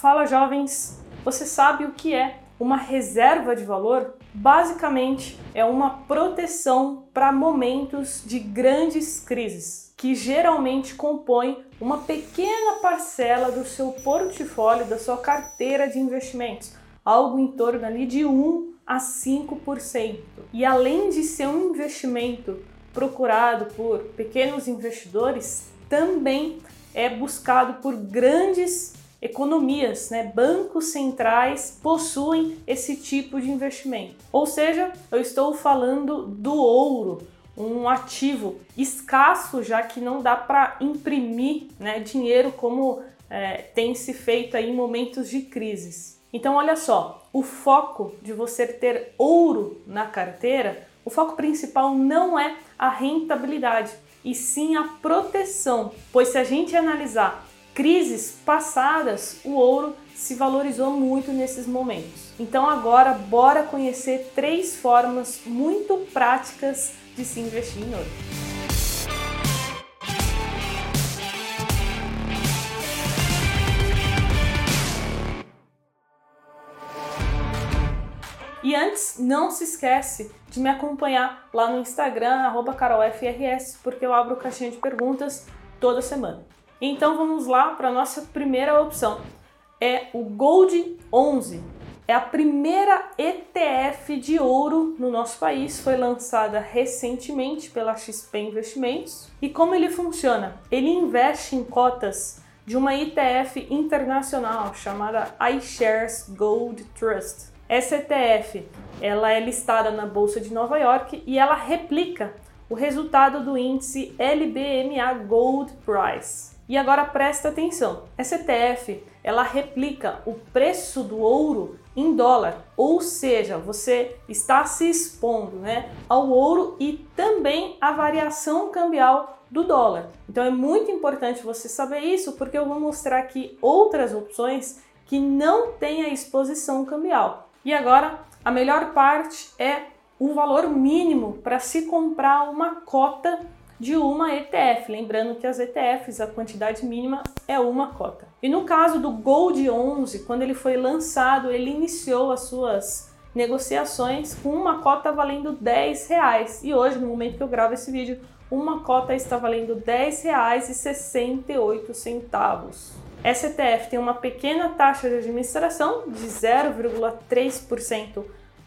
Fala jovens, você sabe o que é uma reserva de valor? Basicamente, é uma proteção para momentos de grandes crises, que geralmente compõe uma pequena parcela do seu portfólio, da sua carteira de investimentos, algo em torno ali de 1 a 5%. E além de ser um investimento procurado por pequenos investidores, também é buscado por grandes economias, né? bancos centrais possuem esse tipo de investimento. Ou seja, eu estou falando do ouro, um ativo escasso, já que não dá para imprimir né, dinheiro como é, tem se feito em momentos de crises. Então, olha só, o foco de você ter ouro na carteira, o foco principal não é a rentabilidade, e sim a proteção, pois se a gente analisar crises passadas, o ouro se valorizou muito nesses momentos. Então agora bora conhecer três formas muito práticas de se investir em ouro. E antes, não se esquece de me acompanhar lá no Instagram, carolfrs, porque eu abro caixinha de perguntas toda semana. Então vamos lá para a nossa primeira opção. É o Gold 11. É a primeira ETF de ouro no nosso país, foi lançada recentemente pela XP Investimentos. E como ele funciona? Ele investe em cotas de uma ETF internacional chamada iShares Gold Trust. Essa ETF, ela é listada na bolsa de Nova York e ela replica o resultado do índice LBMA Gold Price. E agora presta atenção, essa ETF ela replica o preço do ouro em dólar, ou seja, você está se expondo né, ao ouro e também à variação cambial do dólar. Então é muito importante você saber isso, porque eu vou mostrar aqui outras opções que não têm a exposição cambial. E agora, a melhor parte é o valor mínimo para se comprar uma cota de uma ETF. Lembrando que as ETFs, a quantidade mínima é uma cota. E no caso do Gold 11, quando ele foi lançado, ele iniciou as suas negociações com uma cota valendo 10 reais. E hoje, no momento que eu gravo esse vídeo, uma cota está valendo R$ 10,68. Essa ETF tem uma pequena taxa de administração de 0,3%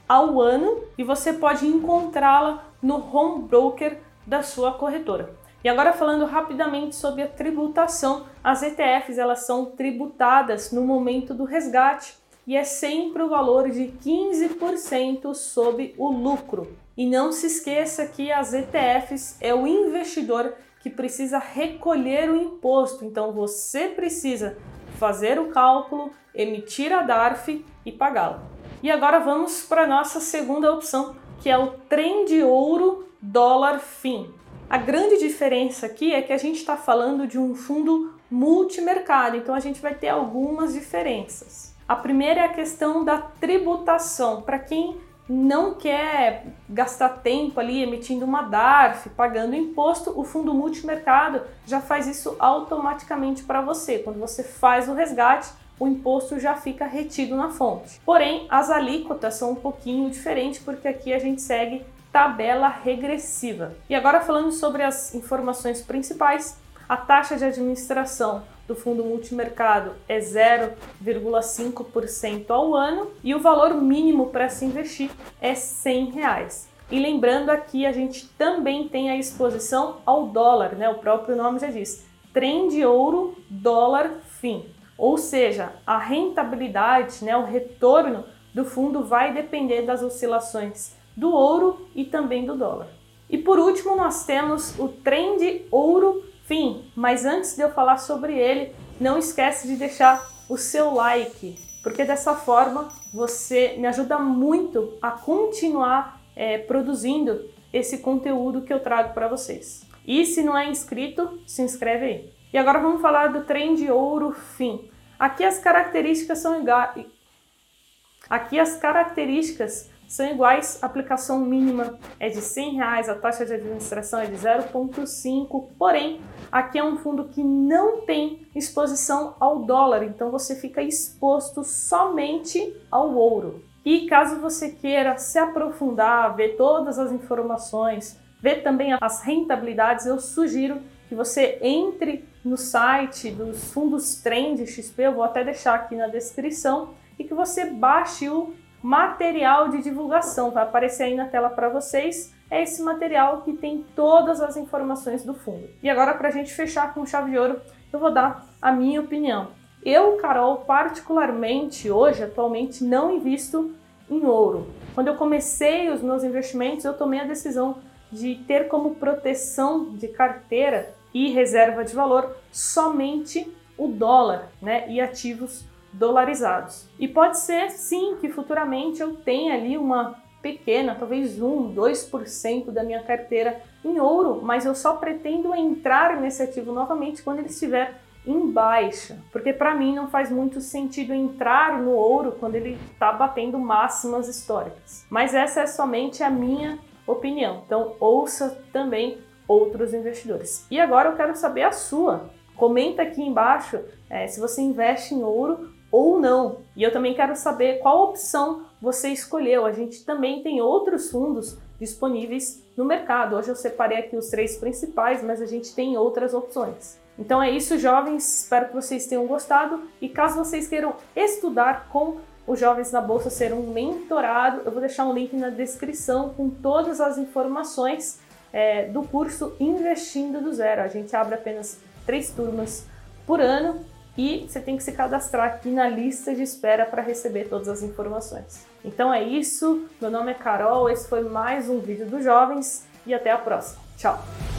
ao ano e você pode encontrá-la no home broker da sua corretora. E agora falando rapidamente sobre a tributação, as ETFs elas são tributadas no momento do resgate e é sempre o valor de 15% sobre o lucro. E não se esqueça que as ETFs é o investidor que precisa recolher o imposto, então você precisa fazer o cálculo, emitir a DARF e pagá-lo. E agora vamos para a nossa segunda opção, que é o trem ouro dólar fim. A grande diferença aqui é que a gente está falando de um fundo multimercado, então a gente vai ter algumas diferenças. A primeira é a questão da tributação. Para quem não quer gastar tempo ali emitindo uma DARF, pagando imposto, o fundo multimercado já faz isso automaticamente para você. Quando você faz o resgate, o imposto já fica retido na fonte. Porém, as alíquotas são um pouquinho diferentes porque aqui a gente segue tabela regressiva. E agora falando sobre as informações principais, a taxa de administração do fundo multimercado é 0,5% ao ano e o valor mínimo para se investir é 100 reais. E lembrando aqui, a gente também tem a exposição ao dólar, né? O próprio nome já diz, trem de ouro, dólar, fim. Ou seja, a rentabilidade, né, o retorno do fundo vai depender das oscilações do ouro e também do dólar. E por último, nós temos o trend ouro fim, mas antes de eu falar sobre ele, não esquece de deixar o seu like, porque dessa forma você me ajuda muito a continuar é, produzindo esse conteúdo que eu trago para vocês. E se não é inscrito, se inscreve aí. E agora vamos falar do trend ouro fim. Aqui as características são iguais. Aqui as características são iguais, a aplicação mínima é de 100 reais, a taxa de administração é de 0,5, porém aqui é um fundo que não tem exposição ao dólar, então você fica exposto somente ao ouro. E caso você queira se aprofundar, ver todas as informações, ver também as rentabilidades, eu sugiro que você entre no site dos fundos Trend XP, eu vou até deixar aqui na descrição, e que você baixe o material de divulgação, vai aparecer aí na tela para vocês. É esse material que tem todas as informações do fundo. E agora, para a gente fechar com chave de ouro, eu vou dar a minha opinião. Eu, Carol, particularmente hoje, atualmente, não invisto em ouro. Quando eu comecei os meus investimentos, eu tomei a decisão de ter como proteção de carteira e reserva de valor somente o dólar, né, e ativos dolarizados. E pode ser sim que futuramente eu tenha ali uma pequena, talvez 1, 2% da minha carteira em ouro, mas eu só pretendo entrar nesse ativo novamente quando ele estiver em baixa, porque para mim não faz muito sentido entrar no ouro quando ele está batendo máximas históricas. Mas essa é somente a minha opinião. Então ouça também outros investidores. E agora eu quero saber a sua. Comenta aqui embaixo é, se você investe em ouro ou não. E eu também quero saber qual opção você escolheu. A gente também tem outros fundos disponíveis no mercado. Hoje eu separei aqui os três principais, mas a gente tem outras opções. Então é isso, jovens. Espero que vocês tenham gostado. E caso vocês queiram estudar com os jovens na bolsa, ser um mentorado, eu vou deixar um link na descrição com todas as informações é, do curso Investindo do Zero. A gente abre apenas três turmas por ano e você tem que se cadastrar aqui na lista de espera para receber todas as informações. Então é isso, meu nome é Carol, esse foi mais um vídeo dos jovens e até a próxima. Tchau!